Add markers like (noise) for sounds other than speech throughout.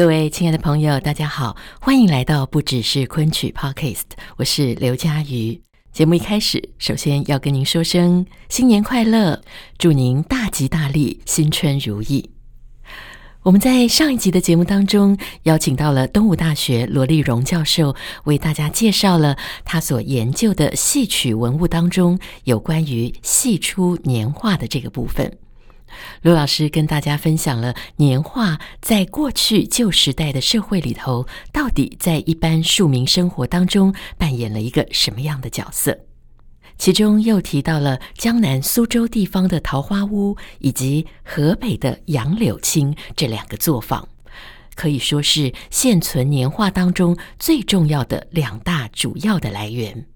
各位亲爱的朋友，大家好，欢迎来到不只是昆曲 Podcast，我是刘佳瑜。节目一开始，首先要跟您说声新年快乐，祝您大吉大利，新春如意。我们在上一集的节目当中，邀请到了东吴大学罗立荣教授，为大家介绍了他所研究的戏曲文物当中有关于戏出年画的这个部分。罗老师跟大家分享了年画在过去旧时代的社会里头，到底在一般庶民生活当中扮演了一个什么样的角色？其中又提到了江南苏州地方的桃花坞，以及河北的杨柳青这两个作坊，可以说是现存年画当中最重要的两大主要的来源。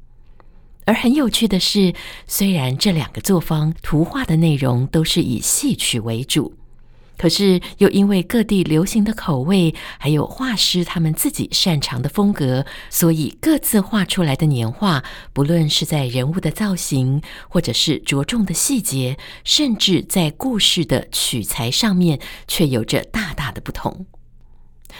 而很有趣的是，虽然这两个作坊图画的内容都是以戏曲为主，可是又因为各地流行的口味，还有画师他们自己擅长的风格，所以各自画出来的年画，不论是在人物的造型，或者是着重的细节，甚至在故事的取材上面，却有着大大的不同。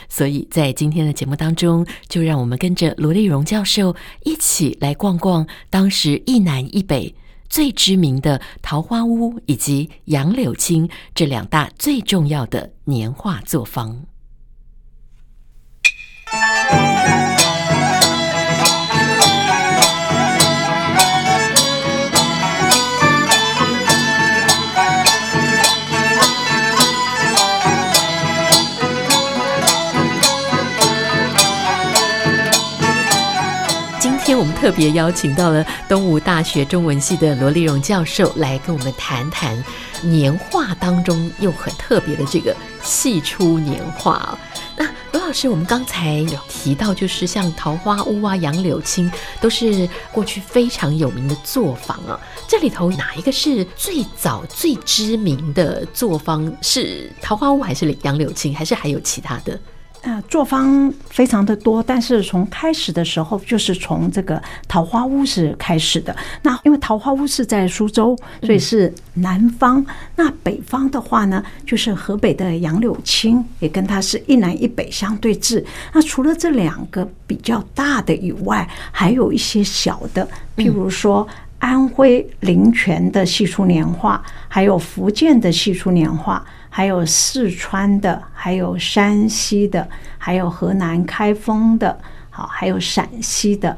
所以在今天的节目当中，就让我们跟着罗丽荣教授一起来逛逛当时一南一北最知名的桃花坞以及杨柳青这两大最重要的年画作坊。特别邀请到了东吴大学中文系的罗立荣教授来跟我们谈谈年画当中又很特别的这个戏出年画。那罗老师，我们刚才有提到，就是像桃花坞啊、杨柳青，都是过去非常有名的作坊啊。这里头哪一个是最早最知名的作坊？是桃花坞还是杨柳青，还是还有其他的？呃，作坊非常的多，但是从开始的时候就是从这个桃花坞是开始的。那因为桃花坞是在苏州，所以是南方。嗯、那北方的话呢，就是河北的杨柳青，也跟它是一南一北相对峙。那除了这两个比较大的以外，还有一些小的，譬如说安徽临泉的戏出年画，还有福建的戏出年画。还有四川的，还有山西的，还有河南开封的，好，还有陕西的，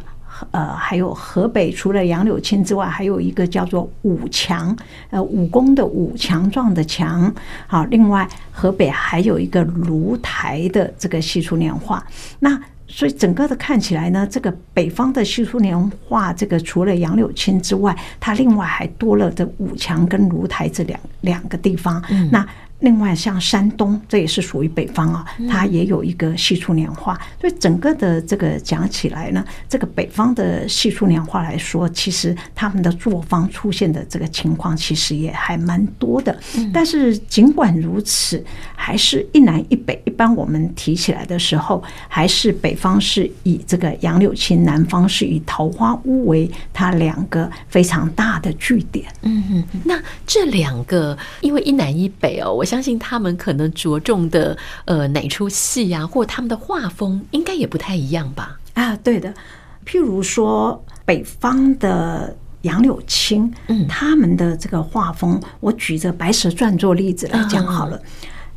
呃，还有河北，除了杨柳青之外，还有一个叫做武强，呃，武功的武，强壮的强，好，另外河北还有一个芦台的这个戏出年画，那所以整个的看起来呢，这个北方的戏出年画，这个除了杨柳青之外，它另外还多了这武强跟芦台这两两个地方，那。另外，像山东，这也是属于北方啊，它也有一个戏出年画。所以整个的这个讲起来呢，这个北方的戏出年画来说，其实他们的作坊出现的这个情况，其实也还蛮多的。但是尽管如此，还是一南一北。一般我们提起来的时候，还是北方是以这个杨柳青，南方是以桃花坞为它两个非常大的据点。嗯嗯，那这两个因为一南一北哦，我。相信他们可能着重的呃哪出戏呀，或他们的画风应该也不太一样吧？啊，对的。譬如说北方的杨柳青，嗯，他们的这个画风，我举着《白蛇传》做例子来讲好了。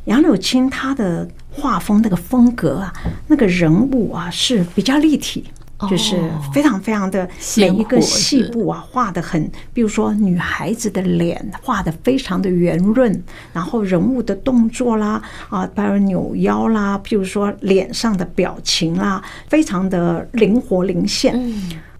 杨柳青他的画风那个风格啊，那个人物啊是比较立体。就是非常非常的每一个细部啊，画得很，比如说女孩子的脸画得非常的圆润，然后人物的动作啦，啊，比如扭腰啦，譬如说脸上的表情啦，非常的灵活灵现。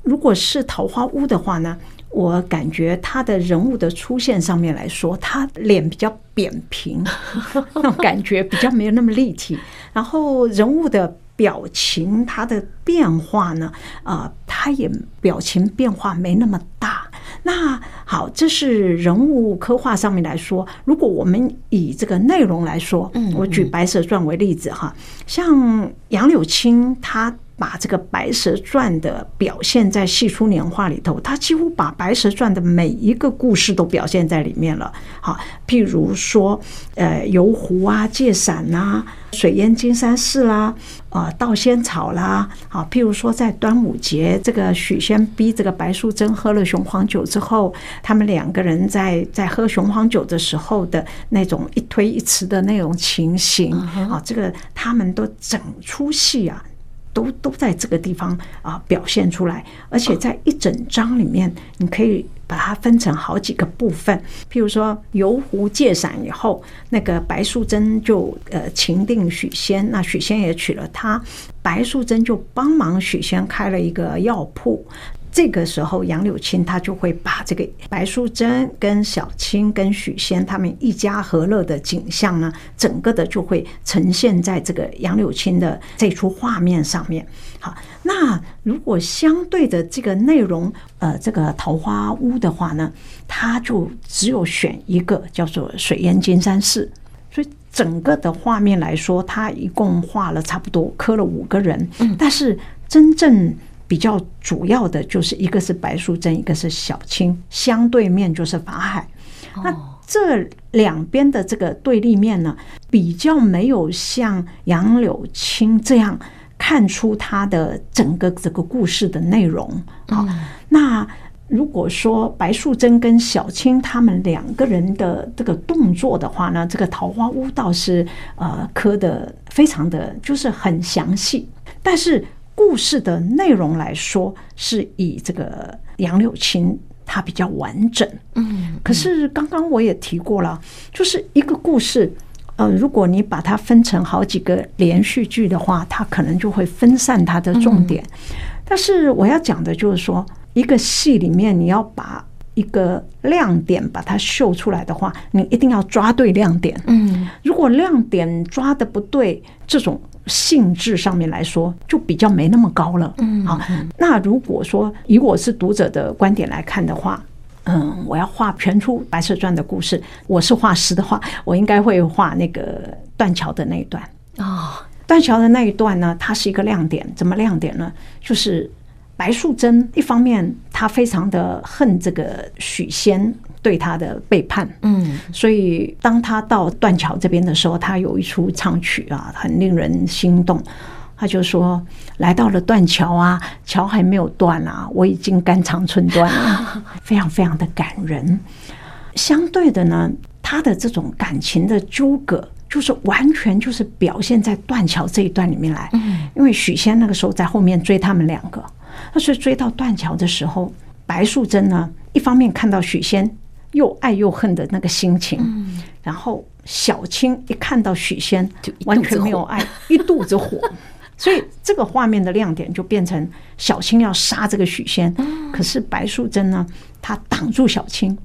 如果是桃花坞的话呢，我感觉他的人物的出现上面来说，他脸比较扁平，(laughs) 那种感觉比较没有那么立体。然后人物的表情，它的变化呢，啊、呃，他也表情变化没那么大。那好，这是人物刻画上面来说。如果我们以这个内容来说，我举《白蛇传》为例子哈，像杨柳青他。把这个《白蛇传》的表现在戏出年画里头，他几乎把《白蛇传》的每一个故事都表现在里面了。好，譬如说，呃，游湖啊，借伞呐，水淹金山寺啦，呃，盗仙草啦。好，譬如说，在端午节，这个许仙逼这个白素贞喝了雄黄酒之后，他们两个人在在喝雄黄酒的时候的那种一推一辞的那种情形啊，这个他们都整出戏啊。都都在这个地方啊表现出来，而且在一整章里面，你可以把它分成好几个部分。譬如说游湖借伞以后，那个白素贞就呃情定许仙，那许仙也娶了她，白素贞就帮忙许仙开了一个药铺。这个时候，杨柳青他就会把这个白素贞跟小青跟许仙他们一家和乐的景象呢，整个的就会呈现在这个杨柳青的这出画面上面。好，那如果相对的这个内容，呃，这个桃花坞的话呢，他就只有选一个叫做水淹金山寺，所以整个的画面来说，他一共画了差不多刻了五个人，但是真正。比较主要的就是一个是白素贞，一个是小青，相对面就是法海。那这两边的这个对立面呢，比较没有像杨柳青这样看出他的整个这个故事的内容。好，那如果说白素贞跟小青他们两个人的这个动作的话呢，这个桃花坞倒是呃刻的非常的就是很详细，但是。故事的内容来说，是以这个杨柳青它比较完整。嗯，可是刚刚我也提过了，就是一个故事，呃，如果你把它分成好几个连续剧的话，它可能就会分散它的重点。但是我要讲的就是说，一个戏里面你要把一个亮点把它秀出来的话，你一定要抓对亮点。嗯，如果亮点抓的不对，这种。性质上面来说，就比较没那么高了。嗯，好，那如果说以我是读者的观点来看的话，嗯，我要画全出《白蛇传》的故事，我是画师的话，我应该会画那个断桥的那一段。哦，断桥的那一段呢，它是一个亮点。怎么亮点呢？就是白素贞一方面，她非常的恨这个许仙。对他的背叛，嗯，所以当他到断桥这边的时候，他有一出唱曲啊，很令人心动。他就说：“来到了断桥啊，桥还没有断啊，我已经肝肠寸断了，(laughs) 非常非常的感人。”相对的呢，他的这种感情的纠葛，就是完全就是表现在断桥这一段里面来。嗯，因为许仙那个时候在后面追他们两个，那所以追到断桥的时候，白素贞呢，一方面看到许仙。又爱又恨的那个心情，然后小青一看到许仙，就完全没有爱，(laughs) 一肚子火，所以这个画面的亮点就变成小青要杀这个许仙，可是白素贞呢，她挡住小青，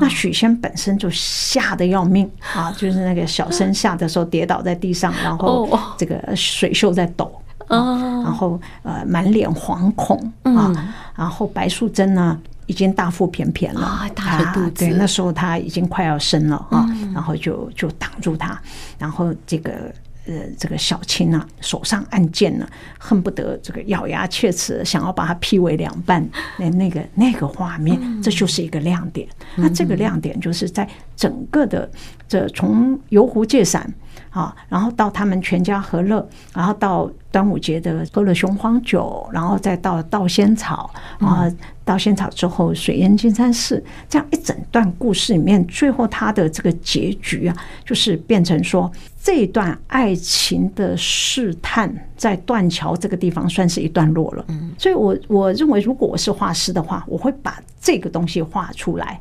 那许仙本身就吓得要命。啊，就是那个小生吓的时候跌倒在地上，然后这个水袖在抖，啊然后呃满脸惶恐。啊，然后白素贞呢。已经大腹便便了，大着肚子，对，那时候他已经快要生了啊，然后就就挡住他，然后这个呃这个小青呢，手上按剑呢，恨不得这个咬牙切齿，想要把它劈为两半，那那个那个画面，这就是一个亮点。那这个亮点就是在整个的这从游湖借伞啊，然后到他们全家和乐，然后到。端午节的喝了雄黄酒，然后再到稻仙草，然后盗仙草之后水淹金山寺，这样一整段故事里面，最后他的这个结局啊，就是变成说这段爱情的试探在断桥这个地方算是一段落了。嗯，所以我我认为，如果我是画师的话，我会把这个东西画出来。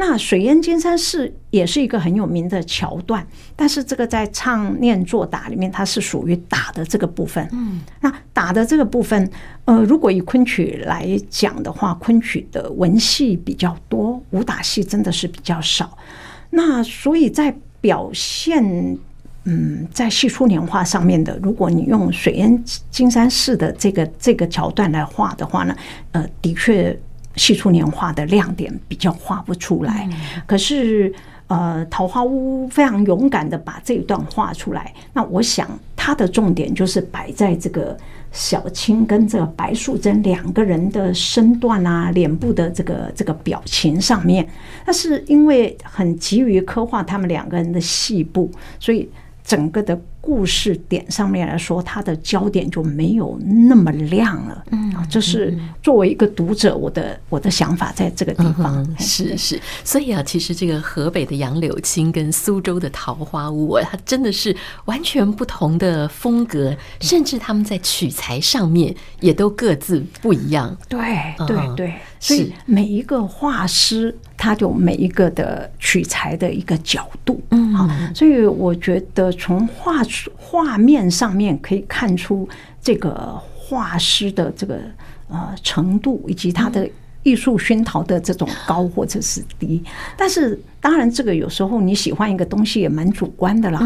那水淹金山寺也是一个很有名的桥段，但是这个在唱念做打里面，它是属于打的这个部分。嗯，那打的这个部分，呃，如果以昆曲来讲的话，昆曲的文戏比较多，武打戏真的是比较少。那所以在表现，嗯，在戏出年画上面的，如果你用水淹金山寺的这个这个桥段来画的话呢，呃，的确。戏出年画的亮点比较画不出来，可是呃，桃花坞非常勇敢的把这一段画出来。那我想它的重点就是摆在这个小青跟这个白素贞两个人的身段啊、脸部的这个这个表情上面。那是因为很急于刻画他们两个人的细部，所以整个的。故事点上面来说，它的焦点就没有那么亮了。嗯，这是作为一个读者，我的我的想法在这个地方。嗯、是是，所以啊，其实这个河北的杨柳青跟苏州的桃花坞啊，它真的是完全不同的风格，甚至他们在取材上面也都各自不一样。对对对，所以每一个画师，他有每一个的取材的一个角度。嗯，好，所以我觉得从画。画面上面可以看出这个画师的这个呃程度，以及他的艺术熏陶的这种高或者是低。但是当然，这个有时候你喜欢一个东西也蛮主观的啦。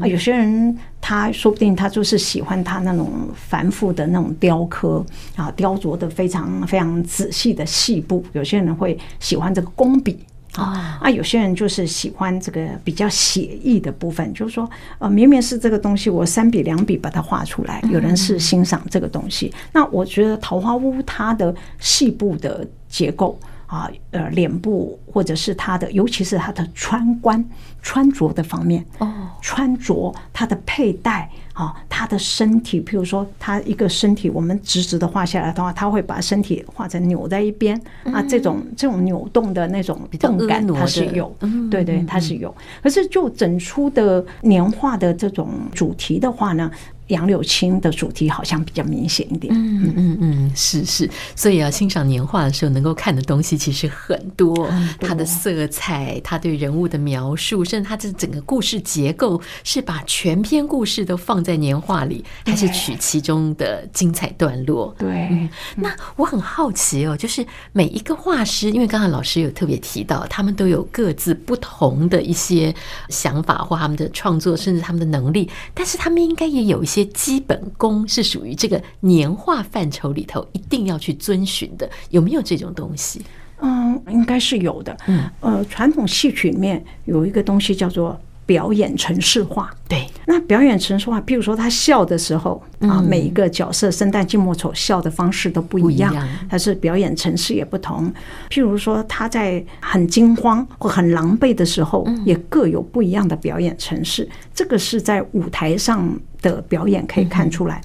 啊，有些人他说不定他就是喜欢他那种繁复的那种雕刻啊，雕琢的非常非常仔细的细部。有些人会喜欢这个工笔。啊啊！有些人就是喜欢这个比较写意的部分，就是说，呃，明明是这个东西，我三笔两笔把它画出来。有人是欣赏这个东西，那我觉得桃花坞它的细部的结构。啊，呃，脸部或者是它的，尤其是它的穿冠穿着的方面哦，穿着它的佩戴啊，他的身体，譬如说他一个身体，我们直直的画下来的话，他会把身体画成扭在一边啊，这种这种扭动的那种动感，它是有，对对，它是有。可是就整出的年画的这种主题的话呢，杨柳青的主题好像比较明显一点，嗯嗯。嗯，是是，所以要欣赏年画的时候，能够看的东西其实很多，它的色彩，它对人物的描述，甚至它这整个故事结构，是把全篇故事都放在年画里，还是取其中的精彩段落？对，嗯，那我很好奇哦，就是每一个画师，因为刚才老师有特别提到，他们都有各自不同的一些想法或他们的创作，甚至他们的能力，但是他们应该也有一些。些基本功是属于这个年画范畴里头一定要去遵循的，有没有这种东西？嗯，应该是有的。嗯，呃，传统戏曲里面有一个东西叫做表演程式化。对，那表演程式化，譬如说他笑的时候啊，每一个角色生旦净末丑笑的方式都不一样，他是表演程式也不同。譬如说他在很惊慌或很狼狈的时候，也各有不一样的表演程式。这个是在舞台上的表演可以看出来。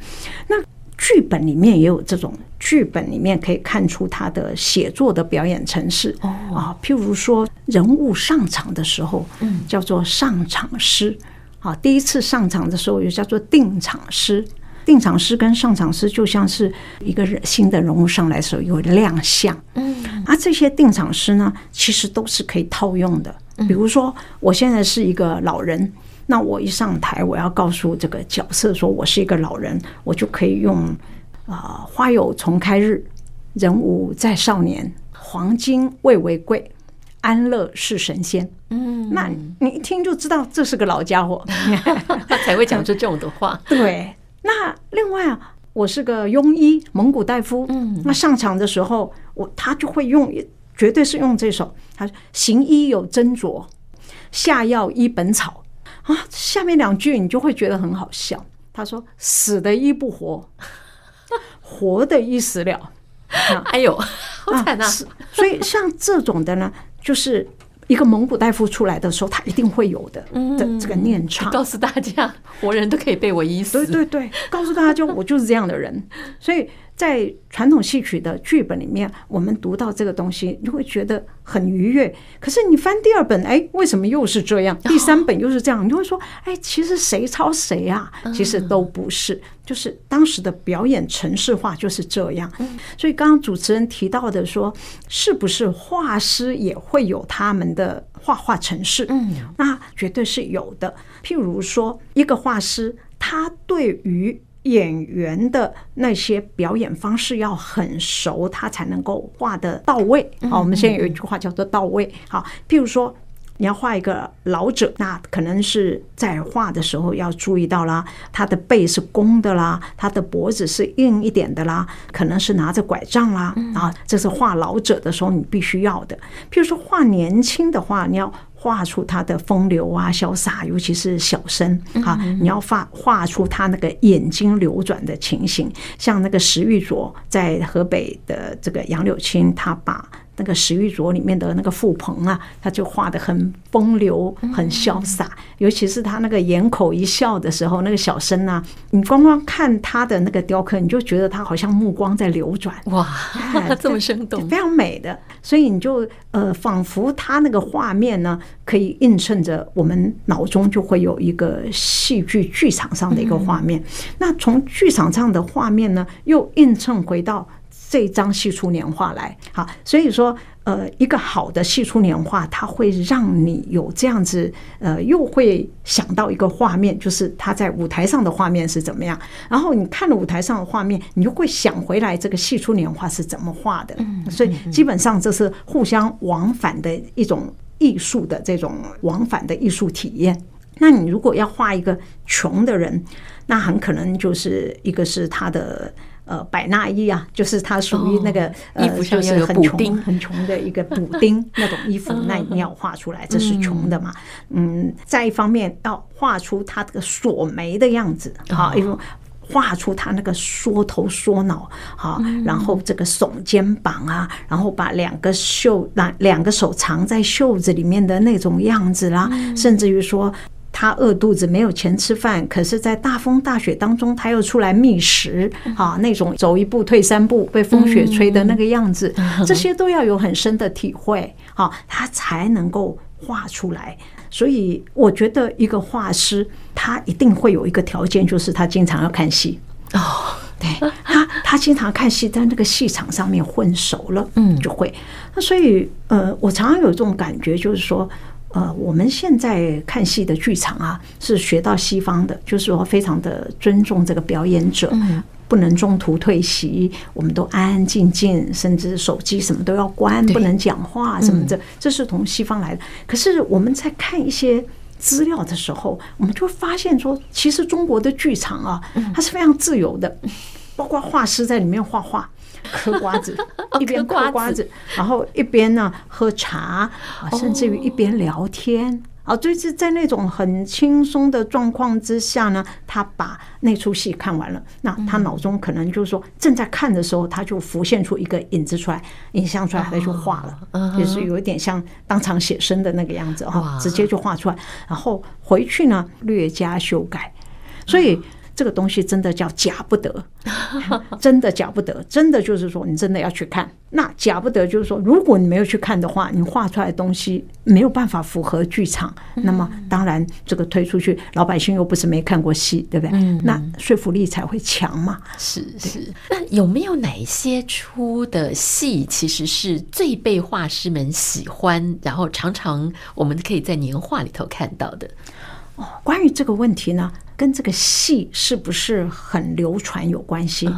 那剧本里面也有这种，剧本里面可以看出他的写作的表演程式啊。譬如说人物上场的时候，叫做上场诗。好，第一次上场的时候又叫做定场诗。定场诗跟上场诗就像是一个人新的人物上来的时候有亮相。嗯，而这些定场诗呢，其实都是可以套用的。比如说，我现在是一个老人，那我一上台，我要告诉这个角色说我是一个老人，我就可以用啊，花有重开日，人无再少年，黄金未为贵。安乐是神仙，嗯，那你一听就知道这是个老家伙，(laughs) 他才会讲出这种的话。对，那另外啊，我是个庸医，蒙古大夫，嗯，那上场的时候，我他就会用，绝对是用这首，他说行医有斟酌，下药医本草啊。下面两句你就会觉得很好笑。他说死的医不活，(laughs) 活的医死了。(laughs) 哎呦，好惨啊！所以像这种的呢。就是一个蒙古大夫出来的时候，他一定会有的的这个念唱，告诉大家活人都可以被我医死。对对对，告诉大家就我就是这样的人。所以在传统戏曲的剧本里面，我们读到这个东西，你会觉得很愉悦。可是你翻第二本，哎，为什么又是这样？第三本又是这样？你会说，哎，其实谁抄谁啊？其实都不是，就是当时的表演程式化就是这样。所以刚刚主持人提到的说，是不是画师也会有他们的画画程式？嗯，那绝对是有的。譬如说，一个画师，他对于演员的那些表演方式要很熟，他才能够画得到位。好，我们现在有一句话叫做“到位”。好，譬如说你要画一个老者，那可能是在画的时候要注意到啦，他的背是弓的啦，他的脖子是硬一点的啦，可能是拿着拐杖啦。啊，这是画老者的时候你必须要的。譬如说画年轻的话，你要。画出他的风流啊、潇洒，尤其是小生啊，你要画画出他那个眼睛流转的情形，像那个石玉琢在河北的这个杨柳青，他把。那个石玉琢里面的那个傅鹏啊，他就画得很风流、很潇洒，尤其是他那个掩口一笑的时候，那个小生啊，你光光看他的那个雕刻，你就觉得他好像目光在流转，哇，(laughs) 这么生动，非常美的。所以你就呃，仿佛他那个画面呢，可以映衬着我们脑中就会有一个戏剧剧场上的一个画面。那从剧场上的画面呢，又映衬回到。这张戏出年画来，好，所以说，呃，一个好的戏出年画，它会让你有这样子，呃，又会想到一个画面，就是他在舞台上的画面是怎么样，然后你看了舞台上的画面，你就会想回来这个戏出年画是怎么画的，所以基本上这是互相往返的一种艺术的这种往返的艺术体验。那你如果要画一个穷的人，那很可能就是一个是他的。呃，百纳衣啊，就是它属于那个呃，就是很穷很穷的一个补丁 (laughs) 那种衣服，那你要画出来，这是穷的嘛。嗯，再一方面要画出它这个锁眉的样子，好，因为画出他那个缩头缩脑，好，然后这个耸肩膀啊，然后把两个袖，两两个手藏在袖子里面的那种样子啦，甚至于说。他饿肚子没有钱吃饭，可是，在大风大雪当中，他又出来觅食，啊，那种走一步退三步，被风雪吹的那个样子，这些都要有很深的体会，啊，他才能够画出来。所以，我觉得一个画师，他一定会有一个条件，就是他经常要看戏。哦，对，他他经常看戏，在那个戏场上面混熟了，嗯，就会。那所以，呃，我常常有这种感觉，就是说。呃，我们现在看戏的剧场啊，是学到西方的，就是说非常的尊重这个表演者，不能中途退席，我们都安安静静，甚至手机什么都要关，不能讲话什么的，这是从西方来的。可是我们在看一些资料的时候，我们就发现说，其实中国的剧场啊，它是非常自由的，包括画师在里面画画。嗑瓜子，一边嗑瓜子，然后一边呢喝茶，甚至于一边聊天。啊，就是在那种很轻松的状况之下呢，他把那出戏看完了。那他脑中可能就是说，正在看的时候，他就浮现出一个影子出来，影像出来，他就画了，就是有一点像当场写生的那个样子哈，直接就画出来，然后回去呢略加修改，所以。这个东西真的叫假不得，(laughs) 真的假不得，真的就是说你真的要去看。那假不得就是说，如果你没有去看的话，你画出来的东西没有办法符合剧场，那么当然这个推出去，老百姓又不是没看过戏，对不对？那说服力才会强嘛。是是。那有没有哪些出的戏其实是最被画师们喜欢，然后常常我们可以在年画里头看到的？哦，关于这个问题呢，跟这个戏是不是很流传有关系。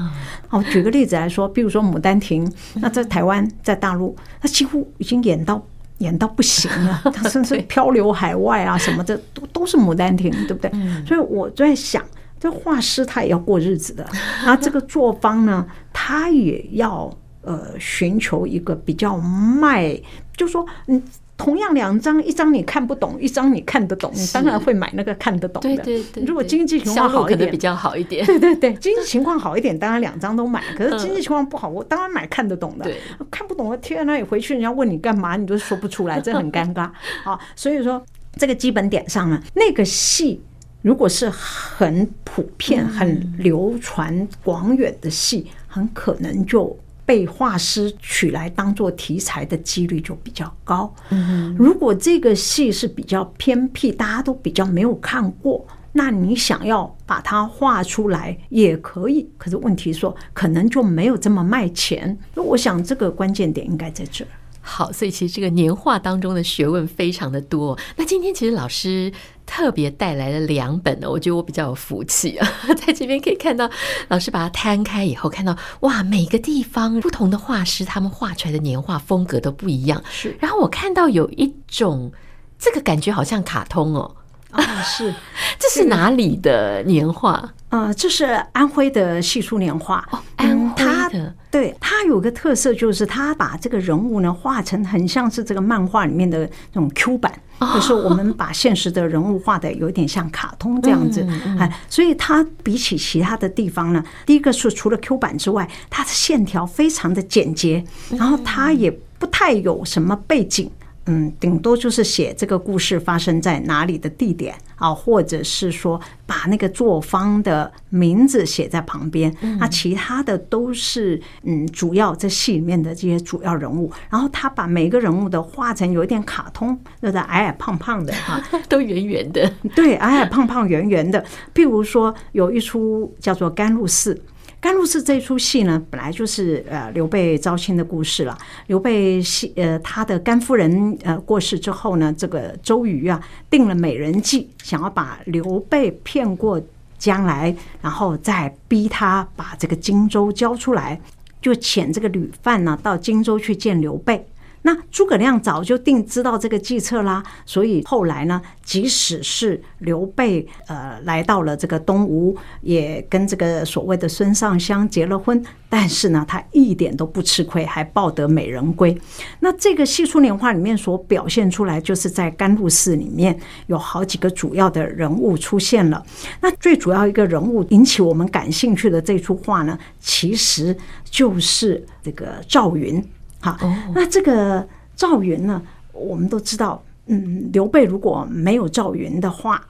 哦，举个例子来说，比如说《牡丹亭》，那在台湾、在大陆，它几乎已经演到演到不行了，(laughs) 他甚至漂流海外啊什么的，都都是《牡丹亭》，对不对？所以我在想，这画师他也要过日子的，(laughs) 那这个作坊呢，他也要呃寻求一个比较卖，就说嗯。同样两张，一张你看不懂，一张你看得懂，你当然会买那个看得懂的。对对对，如果经济情况好一点，比较好一点。对对对，(laughs) 经济情况好一点，当然两张都买。可是经济情况不好，我当然买看得懂的。看不懂，我贴在那里回去，人家问你干嘛，你都说不出来，这很尴尬。(laughs) 好，所以说这个基本点上呢，那个戏如果是很普遍、很流传广远的戏，很可能就被画师取来当做题材的几率就比较高。嗯如果这个戏是比较偏僻，大家都比较没有看过，那你想要把它画出来也可以。可是问题说，可能就没有这么卖钱。那我想这个关键点应该在这儿。好，所以其实这个年画当中的学问非常的多。那今天其实老师特别带来了两本呢，我觉得我比较有福气啊，(laughs) 在这边可以看到老师把它摊开以后，看到哇，每个地方不同的画师他们画出来的年画风格都不一样。是，然后我看到有一种这个感觉好像卡通哦。啊，是，(laughs) 这是哪里的年画？呃，这是安徽的戏出年画。哦，安徽的，对，它有个特色，就是它把这个人物呢画成很像是这个漫画里面的那种 Q 版，就是我们把现实的人物画的有点像卡通这样子。哎，所以它比起其他的地方呢，第一个是除了 Q 版之外，它的线条非常的简洁，然后它也不太有什么背景。嗯，顶多就是写这个故事发生在哪里的地点啊，或者是说把那个作坊的名字写在旁边。那其他的都是嗯，主要这戏里面的这些主要人物。然后他把每个人物都画成有一点卡通，那个矮矮胖胖的哈，(laughs) 都圆圆的。对，矮矮胖胖圆圆的。譬如说有一出叫做《甘露寺》。甘露寺这出戏呢，本来就是呃刘备招亲的故事了。刘备戏呃他的甘夫人呃过世之后呢，这个周瑜啊定了美人计，想要把刘备骗过江来，然后再逼他把这个荆州交出来，就遣这个旅范呢到荆州去见刘备。那诸葛亮早就定知道这个计策啦，所以后来呢，即使是刘备呃来到了这个东吴，也跟这个所谓的孙尚香结了婚，但是呢，他一点都不吃亏，还抱得美人归。那这个戏出年画里面所表现出来，就是在甘露寺里面有好几个主要的人物出现了。那最主要一个人物引起我们感兴趣的这出画呢，其实就是这个赵云。好，那这个赵云呢？我们都知道，嗯，刘备如果没有赵云的话，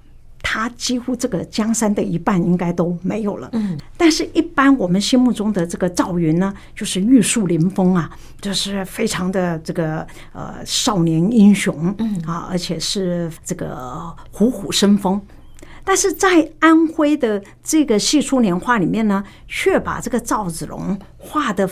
他几乎这个江山的一半应该都没有了。嗯，但是，一般我们心目中的这个赵云呢，就是玉树临风啊，就是非常的这个呃少年英雄，嗯啊，而且是这个虎虎生风。但是在安徽的这个戏出年画里面呢，却把这个赵子龙画的。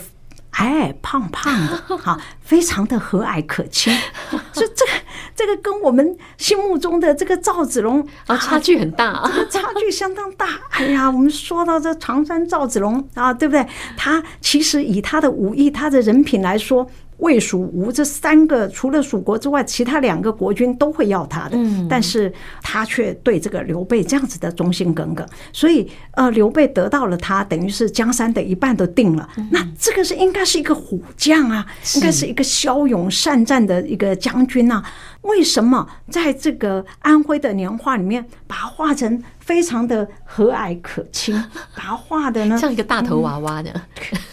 矮矮胖胖的，(laughs) 哈，非常的和蔼可亲，(laughs) 所以这个这个跟我们心目中的这个赵子龙啊差距很大，(laughs) 这个差距相当大。哎呀，我们说到这常山赵子龙啊，对不对？他其实以他的武艺、他的人品来说。魏、蜀、吴这三个，除了蜀国之外，其他两个国君都会要他的，但是他却对这个刘备这样子的忠心耿耿，所以呃，刘备得到了他，等于是江山的一半都定了。那这个是应该是一个虎将啊，应该是一个骁勇善战的一个将军啊。为什么在这个安徽的年画里面，把它画成非常的和蔼可亲，(laughs) 把它画的呢像一个大头娃娃的，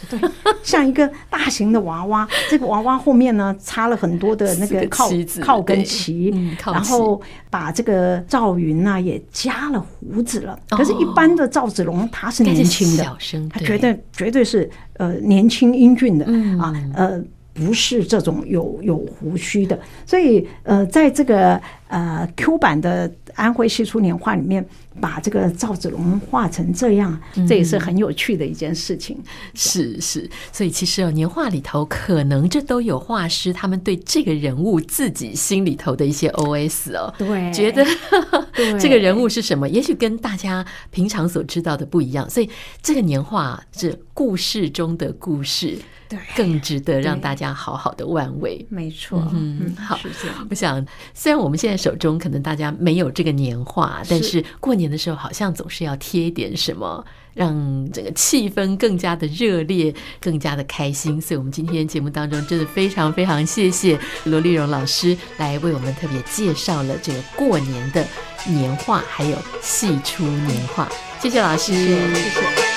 对，像一个大型的娃娃。这个娃娃后面呢插了很多的那个靠靠跟旗，然后把这个赵云呢也加了胡子了。可是，一般的赵子龙他是年轻的，他绝对绝对是呃年轻英俊的啊，呃。不是这种有有胡须的，所以呃，在这个呃 Q 版的安徽戏出年画里面，把这个赵子龙画成这样，这也是很有趣的一件事情。嗯、是是，所以其实哦，年画里头可能这都有画师他们对这个人物自己心里头的一些 OS 哦，对，觉得 (laughs) 这个人物是什么，也许跟大家平常所知道的不一样，所以这个年画是故事中的故事。对，更值得让大家好好的玩味。没错，嗯，好。我想，虽然我们现在手中可能大家没有这个年画，但是过年的时候好像总是要贴一点什么，让这个气氛更加的热烈，更加的开心。(laughs) 所以，我们今天节目当中真的非常非常谢谢罗丽蓉老师来为我们特别介绍了这个过年的年画，还有戏出年画。谢谢老师，谢谢。